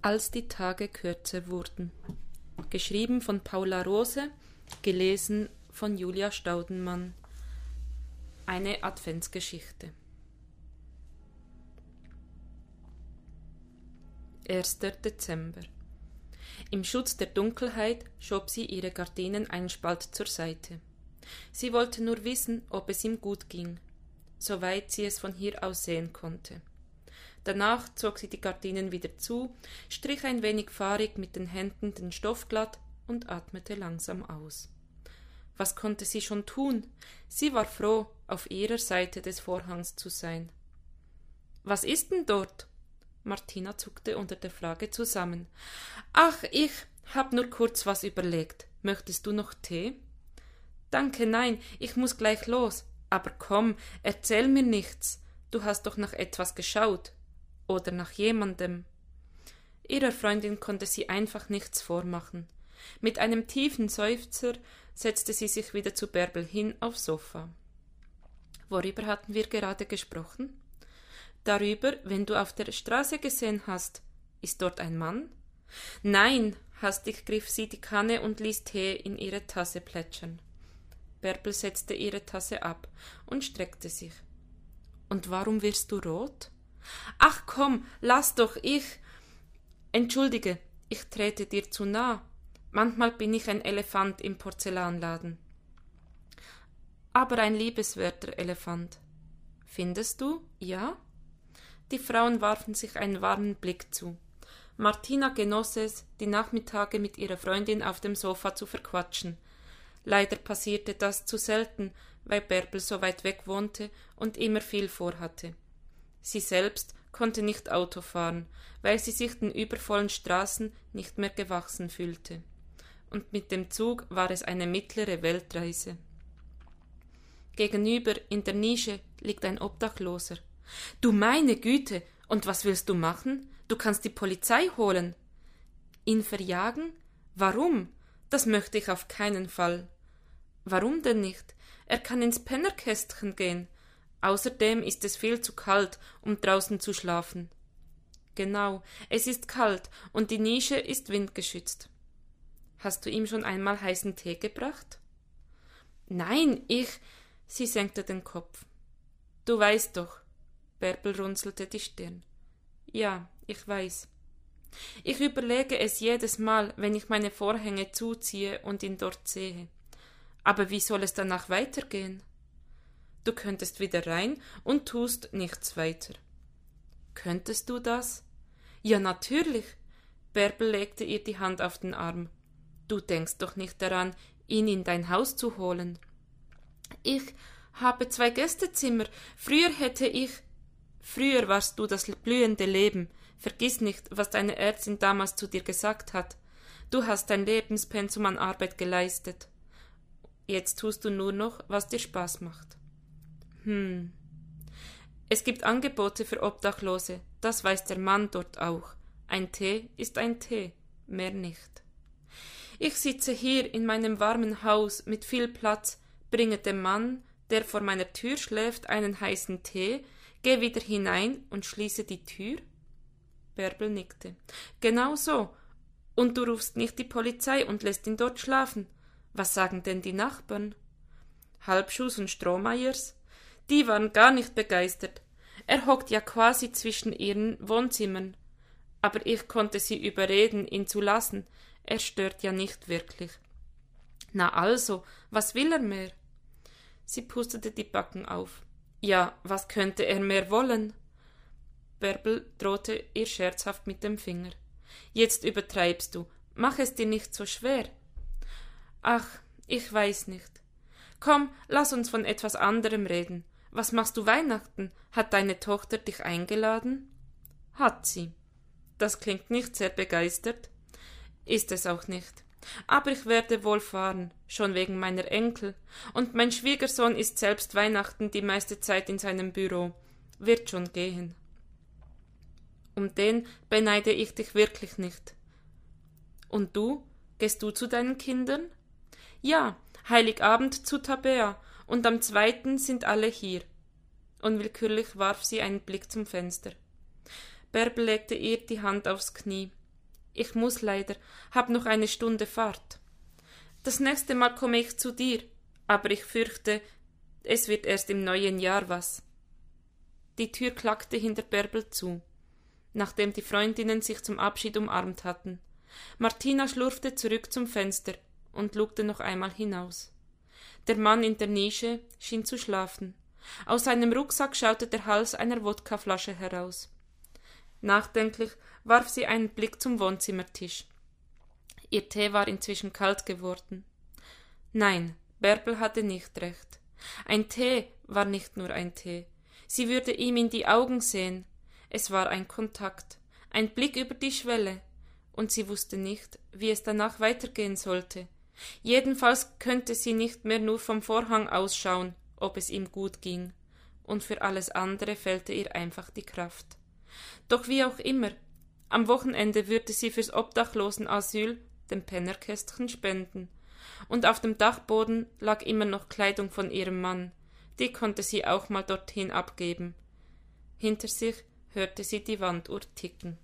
Als die Tage kürzer wurden. Geschrieben von Paula Rose, gelesen von Julia Staudenmann. Eine Adventsgeschichte. 1. Dezember. Im Schutz der Dunkelheit schob sie ihre Gardinen einen Spalt zur Seite. Sie wollte nur wissen, ob es ihm gut ging, soweit sie es von hier aus sehen konnte. Danach zog sie die Gardinen wieder zu, strich ein wenig fahrig mit den Händen den Stoff glatt und atmete langsam aus. Was konnte sie schon tun? Sie war froh, auf ihrer Seite des Vorhangs zu sein. Was ist denn dort? Martina zuckte unter der Frage zusammen. Ach, ich hab nur kurz was überlegt. Möchtest du noch Tee? Danke, nein, ich muss gleich los. Aber komm, erzähl mir nichts. Du hast doch nach etwas geschaut. Oder nach jemandem. Ihrer Freundin konnte sie einfach nichts vormachen. Mit einem tiefen Seufzer setzte sie sich wieder zu Bärbel hin aufs Sofa. Worüber hatten wir gerade gesprochen? Darüber, wenn du auf der Straße gesehen hast. Ist dort ein Mann? Nein, hastig griff sie die Kanne und ließ Tee in ihre Tasse plätschern. Bärbel setzte ihre Tasse ab und streckte sich. Und warum wirst du rot? Ach komm, lass doch ich. Entschuldige, ich trete dir zu nah. Manchmal bin ich ein Elefant im Porzellanladen. Aber ein liebeswerter Elefant. Findest du? Ja? Die Frauen warfen sich einen warmen Blick zu. Martina genoss es, die Nachmittage mit ihrer Freundin auf dem Sofa zu verquatschen. Leider passierte das zu selten, weil Bärbel so weit weg wohnte und immer viel vorhatte. Sie selbst konnte nicht Auto fahren, weil sie sich den übervollen Straßen nicht mehr gewachsen fühlte. Und mit dem Zug war es eine mittlere Weltreise. Gegenüber in der Nische liegt ein Obdachloser. Du meine Güte, und was willst du machen? Du kannst die Polizei holen. Ihn verjagen? Warum? Das möchte ich auf keinen Fall. Warum denn nicht? Er kann ins Pennerkästchen gehen. Außerdem ist es viel zu kalt, um draußen zu schlafen. Genau, es ist kalt und die Nische ist windgeschützt. Hast du ihm schon einmal heißen Tee gebracht? Nein, ich. Sie senkte den Kopf. Du weißt doch. Bärbel runzelte die Stirn. Ja, ich weiß. Ich überlege es jedes Mal, wenn ich meine Vorhänge zuziehe und ihn dort sehe. Aber wie soll es danach weitergehen? Du könntest wieder rein und tust nichts weiter. Könntest du das? Ja, natürlich. Bärbel legte ihr die Hand auf den Arm. Du denkst doch nicht daran, ihn in dein Haus zu holen. Ich habe zwei Gästezimmer. Früher hätte ich. Früher warst du das blühende Leben. Vergiss nicht, was deine Ärztin damals zu dir gesagt hat. Du hast dein Lebenspensum an Arbeit geleistet. Jetzt tust du nur noch, was dir Spaß macht. Hm. Es gibt Angebote für Obdachlose, das weiß der Mann dort auch. Ein Tee ist ein Tee, mehr nicht. Ich sitze hier in meinem warmen Haus mit viel Platz, bringe dem Mann, der vor meiner Tür schläft, einen heißen Tee, gehe wieder hinein und schließe die Tür? Bärbel nickte. Genau so. Und du rufst nicht die Polizei und lässt ihn dort schlafen. Was sagen denn die Nachbarn? Halbschuss und Strohmeiers? Die waren gar nicht begeistert. Er hockt ja quasi zwischen ihren Wohnzimmern. Aber ich konnte sie überreden, ihn zu lassen. Er stört ja nicht wirklich. Na also, was will er mehr? Sie pustete die Backen auf. Ja, was könnte er mehr wollen? Bärbel drohte ihr scherzhaft mit dem Finger. Jetzt übertreibst du. Mach es dir nicht so schwer. Ach, ich weiß nicht. Komm, lass uns von etwas anderem reden. Was machst du Weihnachten? Hat deine Tochter dich eingeladen? Hat sie. Das klingt nicht sehr begeistert. Ist es auch nicht. Aber ich werde wohl fahren, schon wegen meiner Enkel, und mein Schwiegersohn ist selbst Weihnachten die meiste Zeit in seinem Büro. Wird schon gehen. Um den beneide ich dich wirklich nicht. Und du? Gehst du zu deinen Kindern? Ja, Heiligabend zu Tabea, und am zweiten sind alle hier. Unwillkürlich warf sie einen Blick zum Fenster. Bärbel legte ihr die Hand aufs Knie. Ich muss leider, hab noch eine Stunde Fahrt. Das nächste Mal komme ich zu dir, aber ich fürchte, es wird erst im neuen Jahr was. Die Tür klackte hinter Bärbel zu, nachdem die Freundinnen sich zum Abschied umarmt hatten. Martina schlurfte zurück zum Fenster und lugte noch einmal hinaus. Der Mann in der Nische schien zu schlafen. Aus seinem Rucksack schaute der Hals einer Wodkaflasche heraus. Nachdenklich warf sie einen Blick zum Wohnzimmertisch. Ihr Tee war inzwischen kalt geworden. Nein, Bärbel hatte nicht recht. Ein Tee war nicht nur ein Tee. Sie würde ihm in die Augen sehen. Es war ein Kontakt, ein Blick über die Schwelle, und sie wusste nicht, wie es danach weitergehen sollte. Jedenfalls könnte sie nicht mehr nur vom Vorhang ausschauen, ob es ihm gut ging, und für alles andere fehlte ihr einfach die Kraft. Doch wie auch immer, am Wochenende würde sie fürs Obdachlosenasyl dem Pennerkästchen spenden, und auf dem Dachboden lag immer noch Kleidung von ihrem Mann, die konnte sie auch mal dorthin abgeben. Hinter sich hörte sie die Wanduhr ticken.